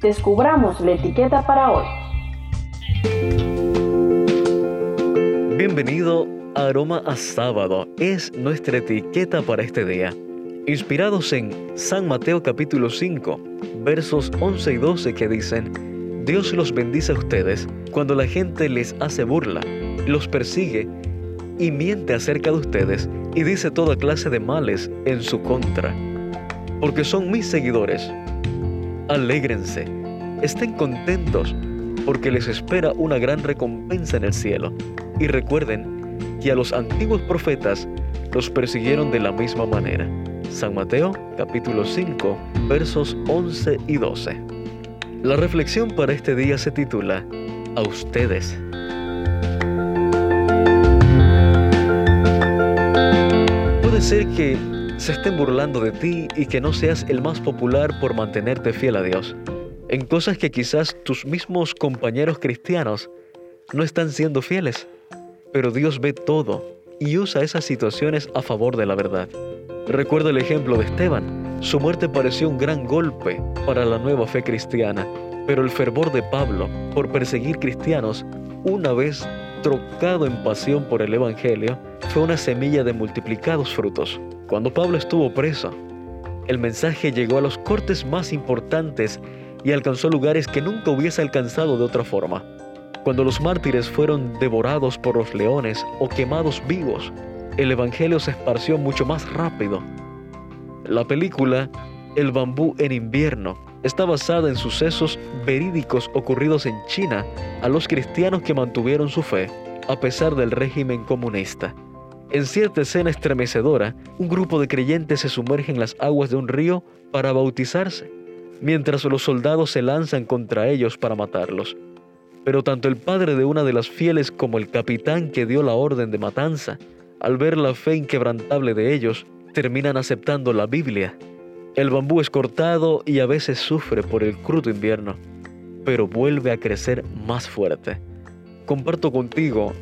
descubramos la etiqueta para hoy. Bienvenido a Aroma a Sábado. Es nuestra etiqueta para este día. Inspirados en San Mateo capítulo 5, versos 11 y 12 que dicen, Dios los bendice a ustedes cuando la gente les hace burla, los persigue y miente acerca de ustedes y dice toda clase de males en su contra. Porque son mis seguidores. Alégrense, estén contentos, porque les espera una gran recompensa en el cielo. Y recuerden que a los antiguos profetas los persiguieron de la misma manera. San Mateo capítulo 5 versos 11 y 12. La reflexión para este día se titula A ustedes. Puede ser que se estén burlando de ti y que no seas el más popular por mantenerte fiel a Dios, en cosas que quizás tus mismos compañeros cristianos no están siendo fieles, pero Dios ve todo y usa esas situaciones a favor de la verdad. Recuerda el ejemplo de Esteban. Su muerte pareció un gran golpe para la nueva fe cristiana, pero el fervor de Pablo por perseguir cristianos, una vez trocado en pasión por el Evangelio, fue una semilla de multiplicados frutos. Cuando Pablo estuvo preso, el mensaje llegó a los cortes más importantes y alcanzó lugares que nunca hubiese alcanzado de otra forma. Cuando los mártires fueron devorados por los leones o quemados vivos, el Evangelio se esparció mucho más rápido. La película El bambú en invierno está basada en sucesos verídicos ocurridos en China a los cristianos que mantuvieron su fe a pesar del régimen comunista. En cierta escena estremecedora, un grupo de creyentes se sumerge en las aguas de un río para bautizarse, mientras los soldados se lanzan contra ellos para matarlos. Pero tanto el padre de una de las fieles como el capitán que dio la orden de matanza, al ver la fe inquebrantable de ellos, terminan aceptando la Biblia. El bambú es cortado y a veces sufre por el crudo invierno, pero vuelve a crecer más fuerte. Comparto contigo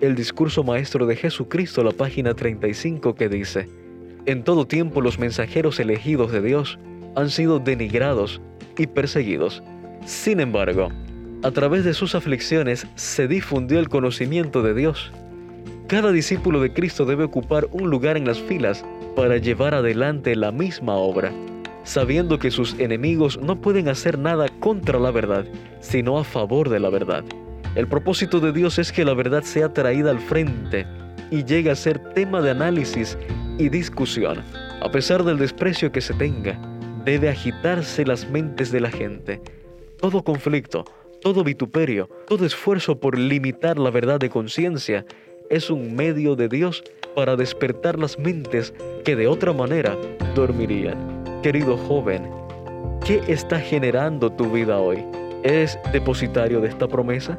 el discurso maestro de Jesucristo, la página 35, que dice, En todo tiempo los mensajeros elegidos de Dios han sido denigrados y perseguidos. Sin embargo, a través de sus aflicciones se difundió el conocimiento de Dios. Cada discípulo de Cristo debe ocupar un lugar en las filas para llevar adelante la misma obra, sabiendo que sus enemigos no pueden hacer nada contra la verdad, sino a favor de la verdad. El propósito de Dios es que la verdad sea traída al frente y llegue a ser tema de análisis y discusión. A pesar del desprecio que se tenga, debe agitarse las mentes de la gente. Todo conflicto, todo vituperio, todo esfuerzo por limitar la verdad de conciencia es un medio de Dios para despertar las mentes que de otra manera dormirían. Querido joven, ¿qué está generando tu vida hoy? ¿Es depositario de esta promesa?